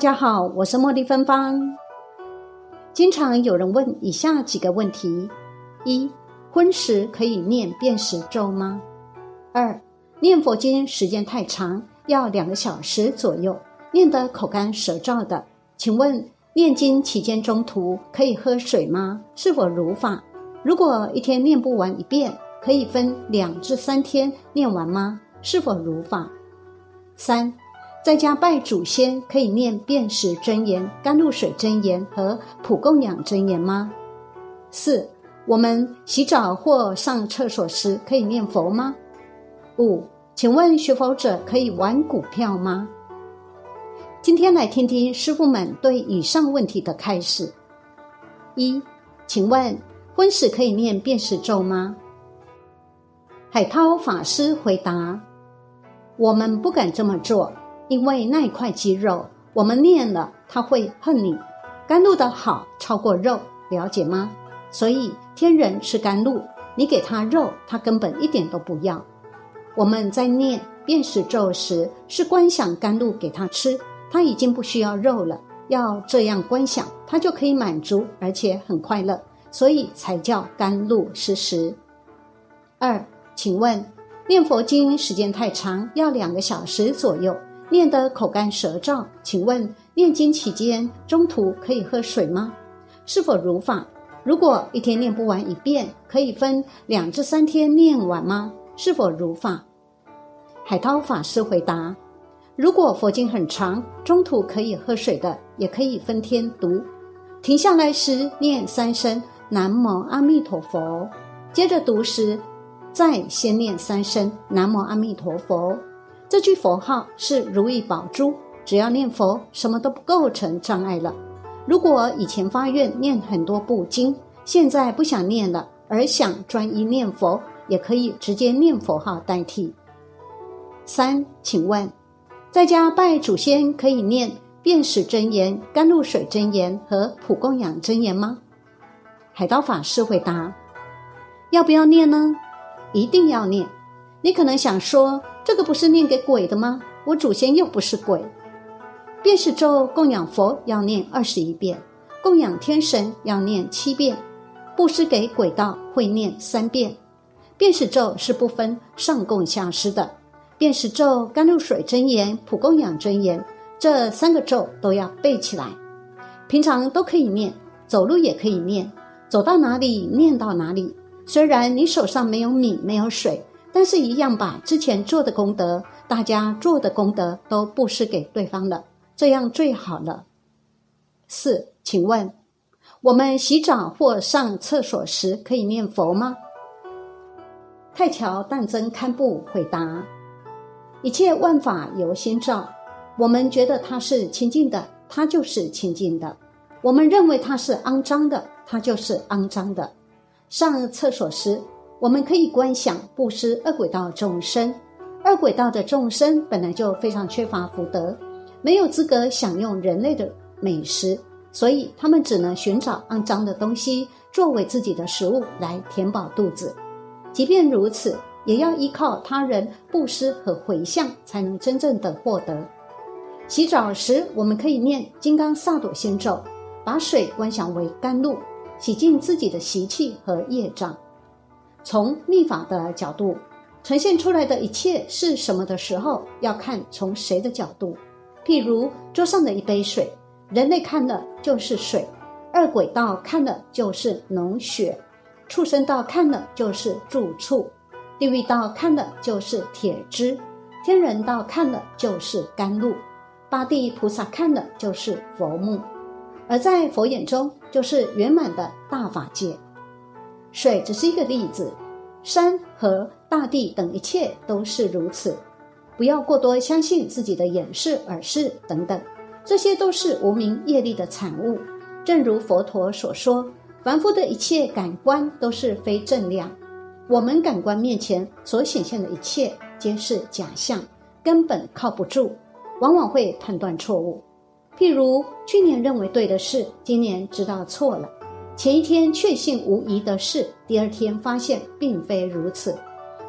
大家好，我是茉莉芬芳。经常有人问以下几个问题：一、婚时可以念辨识咒吗？二、念佛经时间太长，要两个小时左右，念得口干舌燥的，请问念经期间中途可以喝水吗？是否如法？如果一天念不完一遍，可以分两至三天念完吗？是否如法？三。在家拜祖先可以念辨识真言、甘露水真言和普供养真言吗？四，我们洗澡或上厕所时可以念佛吗？五，请问学佛者可以玩股票吗？今天来听听师傅们对以上问题的开始。一，请问荤食可以念辨识咒吗？海涛法师回答：我们不敢这么做。因为那一块肌肉，我们念了，他会恨你。甘露的好超过肉，了解吗？所以天人吃甘露，你给他肉，他根本一点都不要。我们在念辨识咒时，是观想甘露给他吃，他已经不需要肉了。要这样观想，他就可以满足，而且很快乐，所以才叫甘露施食。二，请问念佛经时间太长，要两个小时左右。念得口干舌燥，请问念经期间中途可以喝水吗？是否如法？如果一天念不完一遍，可以分两至三天念完吗？是否如法？海涛法师回答：如果佛经很长，中途可以喝水的，也可以分天读。停下来时念三声南无阿弥陀佛，接着读时再先念三声南无阿弥陀佛。这句佛号是如意宝珠，只要念佛，什么都不构成障碍了。如果以前发愿念很多部经，现在不想念了，而想专一念佛，也可以直接念佛号代替。三，请问，在家拜祖先可以念辨识真言、甘露水真言和普供养真言吗？海刀法师回答：要不要念呢？一定要念。你可能想说。这个不是念给鬼的吗？我祖先又不是鬼。便是咒供养佛要念二十一遍，供养天神要念七遍，布施给鬼道会念三遍。便是咒是不分上供下施的。便是咒、甘露水真言、普供养真言这三个咒都要背起来，平常都可以念，走路也可以念，走到哪里念到哪里。虽然你手上没有米，没有水。但是，一样把之前做的功德，大家做的功德都布施给对方了，这样最好了。四，请问，我们洗澡或上厕所时可以念佛吗？太桥淡真堪布回答：一切万法由心造，我们觉得它是清净的，它就是清净的；我们认为它是肮脏的，它就是肮脏的。上厕所时。我们可以观想布施二轨道众生，二轨道的众生本来就非常缺乏福德，没有资格享用人类的美食，所以他们只能寻找肮脏的东西作为自己的食物来填饱肚子。即便如此，也要依靠他人布施和回向，才能真正的获得。洗澡时，我们可以念金刚萨埵心咒，把水观想为甘露，洗净自己的习气和业障。从密法的角度呈现出来的一切是什么的时候，要看从谁的角度。譬如桌上的一杯水，人类看的就是水；二轨道看的就是脓血；畜生道看的就是住处；地狱道看的就是铁汁；天人道看的就是甘露；八地菩萨看的就是佛目，而在佛眼中就是圆满的大法界。水只是一个例子，山河大地等一切都是如此。不要过多相信自己的眼视、耳视等等，这些都是无名业力的产物。正如佛陀所说，凡夫的一切感官都是非正量，我们感官面前所显现的一切皆是假象，根本靠不住，往往会判断错误。譬如去年认为对的事，今年知道错了；前一天确信无疑的事，第二天发现并非如此。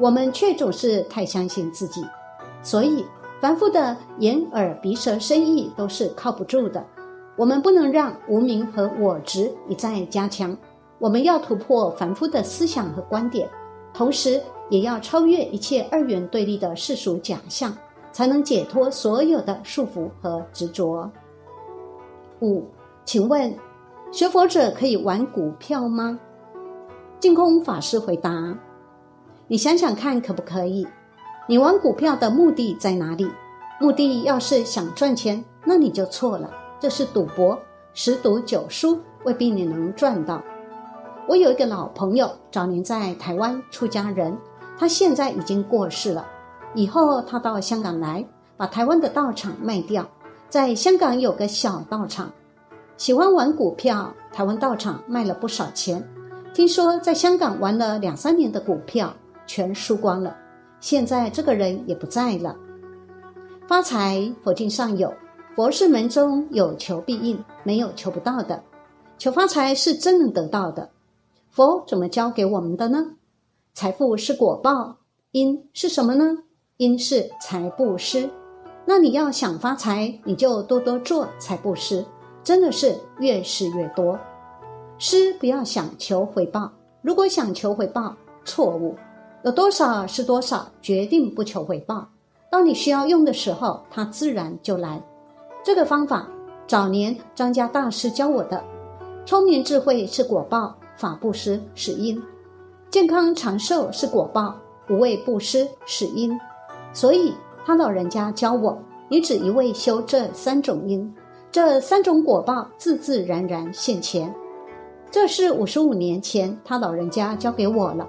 我们却总是太相信自己，所以凡夫的眼、耳、鼻、舌、身、意都是靠不住的。我们不能让无名和我执一再加强，我们要突破凡夫的思想和观点，同时也要超越一切二元对立的世俗假象，才能解脱所有的束缚和执着。五，请问学佛者可以玩股票吗？净空法师回答：“你想想看，可不可以？你玩股票的目的在哪里？目的要是想赚钱，那你就错了。”这是赌博，十赌九输，未必你能赚到。我有一个老朋友，早年在台湾出家人，他现在已经过世了。以后他到香港来，把台湾的道场卖掉，在香港有个小道场。喜欢玩股票，台湾道场卖了不少钱。听说在香港玩了两三年的股票，全输光了。现在这个人也不在了。发财，佛经上有。佛是门中有求必应，没有求不到的。求发财是真能得到的。佛怎么教给我们的呢？财富是果报，因是什么呢？因是财布施。那你要想发财，你就多多做财布施，真的是越施越多。施不要想求回报，如果想求回报，错误。有多少是多少，决定不求回报。当你需要用的时候，它自然就来。这个方法早年张家大师教我的，聪明智慧是果报，法布施是因；健康长寿是果报，无畏布施是因。所以他老人家教我，你只一味修这三种因，这三种果报自自然然现前。这是五十五年前他老人家教给我了，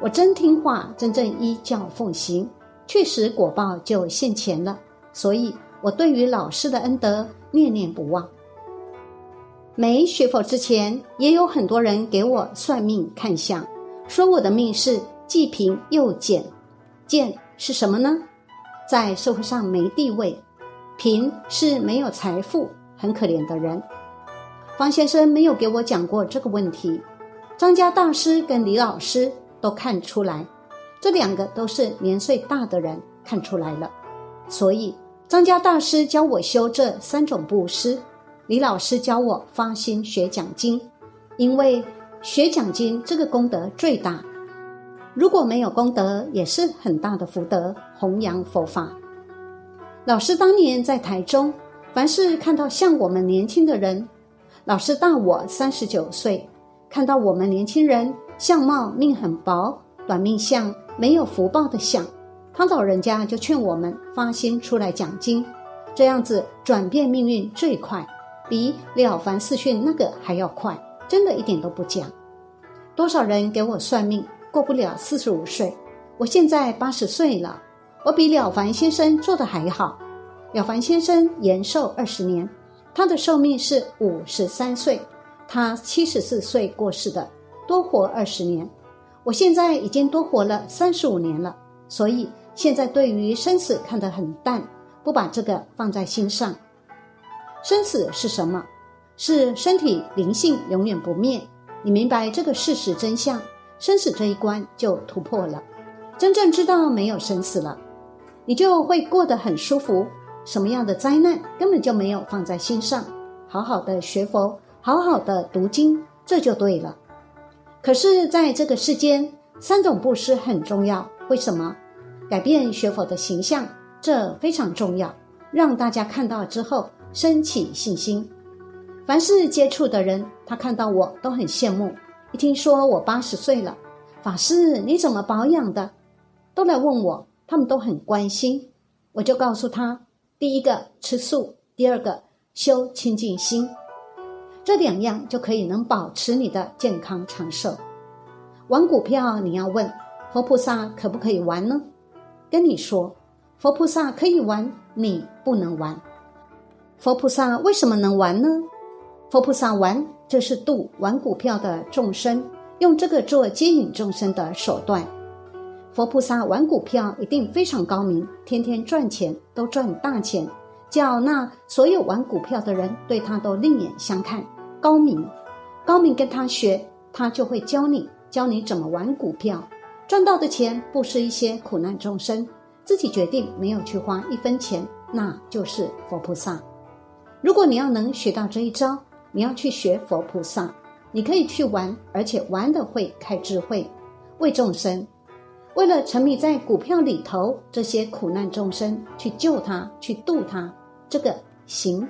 我真听话，真正依教奉行，确实果报就现前了。所以。我对于老师的恩德念念不忘。没学佛之前，也有很多人给我算命看相，说我的命是既贫又贱。贱是什么呢？在社会上没地位，贫是没有财富，很可怜的人。方先生没有给我讲过这个问题。张家大师跟李老师都看出来，这两个都是年岁大的人，看出来了，所以。张家大师教我修这三种布施，李老师教我发心学讲经，因为学讲经这个功德最大。如果没有功德，也是很大的福德，弘扬佛法。老师当年在台中，凡是看到像我们年轻的人，老师大我三十九岁，看到我们年轻人相貌命很薄，短命相，没有福报的相。他老人家就劝我们发心出来讲经，这样子转变命运最快，比了凡四训那个还要快，真的一点都不假。多少人给我算命，过不了四十五岁，我现在八十岁了，我比了凡先生做的还好。了凡先生延寿二十年，他的寿命是五十三岁，他七十四岁过世的，多活二十年。我现在已经多活了三十五年了，所以。现在对于生死看得很淡，不把这个放在心上。生死是什么？是身体灵性永远不灭。你明白这个事实真相，生死这一关就突破了。真正知道没有生死了，你就会过得很舒服。什么样的灾难根本就没有放在心上，好好的学佛，好好的读经，这就对了。可是，在这个世间，三种布施很重要。为什么？改变学佛的形象，这非常重要，让大家看到之后升起信心。凡是接触的人，他看到我都很羡慕。一听说我八十岁了，法师你怎么保养的？都来问我，他们都很关心。我就告诉他：第一个吃素，第二个修清净心，这两样就可以能保持你的健康长寿。玩股票你要问佛菩萨可不可以玩呢？跟你说，佛菩萨可以玩，你不能玩。佛菩萨为什么能玩呢？佛菩萨玩，这是度玩股票的众生，用这个做接引众生的手段。佛菩萨玩股票一定非常高明，天天赚钱，都赚大钱，叫那所有玩股票的人对他都另眼相看。高明，高明跟他学，他就会教你，教你怎么玩股票，赚到的钱不是一些苦难众生，自己决定没有去花一分钱，那就是佛菩萨。如果你要能学到这一招，你要去学佛菩萨，你可以去玩，而且玩的会开智慧，为众生。为了沉迷在股票里头，这些苦难众生去救他，去度他，这个行